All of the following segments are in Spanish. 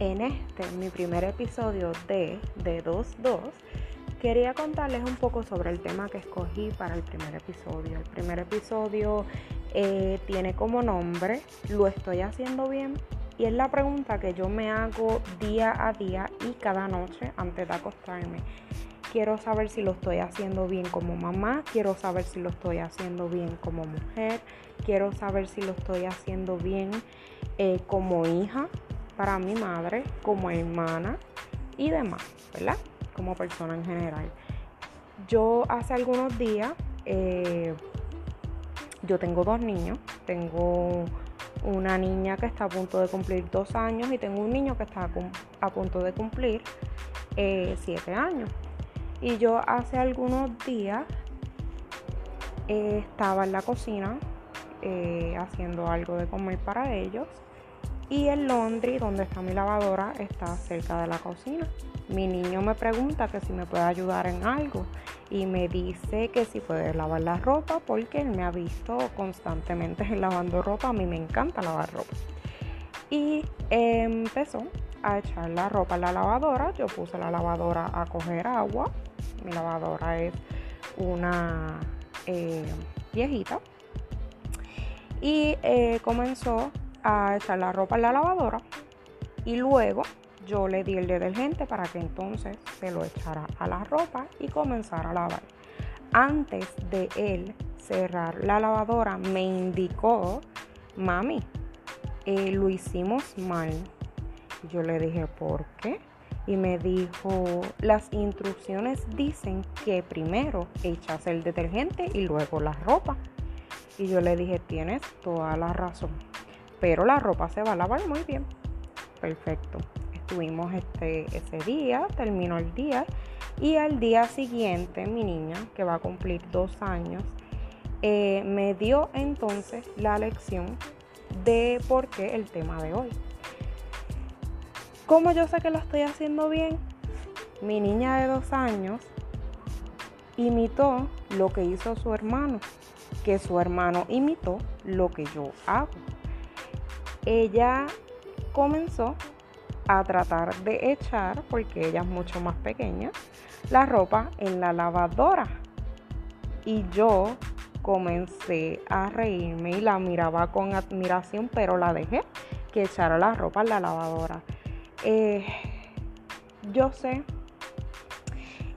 En este, mi primer episodio de De 2.2, quería contarles un poco sobre el tema que escogí para el primer episodio. El primer episodio eh, tiene como nombre Lo estoy haciendo bien y es la pregunta que yo me hago día a día y cada noche antes de acostarme. Quiero saber si lo estoy haciendo bien como mamá, quiero saber si lo estoy haciendo bien como mujer, quiero saber si lo estoy haciendo bien eh, como hija, para mi madre como hermana y demás, ¿verdad? Como persona en general. Yo hace algunos días, eh, yo tengo dos niños, tengo una niña que está a punto de cumplir dos años y tengo un niño que está a punto de cumplir eh, siete años. Y yo hace algunos días eh, estaba en la cocina haciendo algo de comer para ellos y el laundry, donde está mi lavadora, está cerca de la cocina. Mi niño me pregunta que si me puede ayudar en algo y me dice que si puede lavar la ropa porque él me ha visto constantemente lavando ropa. A mí me encanta lavar ropa. Y empezó a echar la ropa en la lavadora. Yo puse la lavadora a coger agua. Mi lavadora es una eh, viejita. Y eh, comenzó a echar la ropa en la lavadora y luego yo le di el detergente para que entonces se lo echara a la ropa y comenzara a lavar. Antes de él cerrar la lavadora me indicó, mami, eh, lo hicimos mal. Yo le dije, ¿por qué? Y me dijo, las instrucciones dicen que primero echas el detergente y luego la ropa. Y yo le dije, tienes toda la razón pero la ropa se va a lavar muy bien. Perfecto. Estuvimos este, ese día, terminó el día y al día siguiente mi niña, que va a cumplir dos años, eh, me dio entonces la lección de por qué el tema de hoy. ¿Cómo yo sé que lo estoy haciendo bien? Mi niña de dos años imitó lo que hizo su hermano, que su hermano imitó lo que yo hago ella comenzó a tratar de echar, porque ella es mucho más pequeña, la ropa en la lavadora. Y yo comencé a reírme y la miraba con admiración, pero la dejé que echara la ropa en la lavadora. Eh, yo sé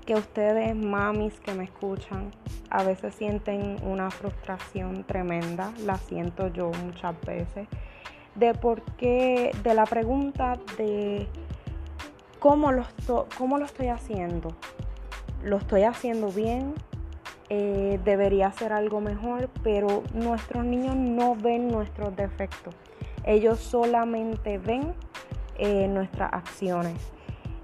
que ustedes, mamis que me escuchan, a veces sienten una frustración tremenda, la siento yo muchas veces de por qué, de la pregunta de cómo lo, cómo lo estoy haciendo. ¿Lo estoy haciendo bien? Eh, debería ser algo mejor, pero nuestros niños no ven nuestros defectos. Ellos solamente ven eh, nuestras acciones.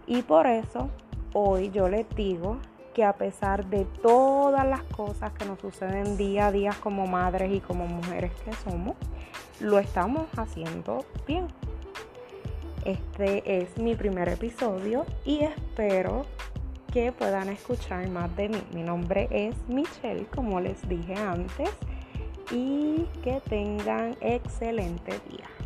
Y por eso hoy yo les digo que a pesar de todas las cosas que nos suceden día a día como madres y como mujeres que somos, lo estamos haciendo bien. Este es mi primer episodio y espero que puedan escuchar más de mí. Mi nombre es Michelle, como les dije antes, y que tengan excelente día.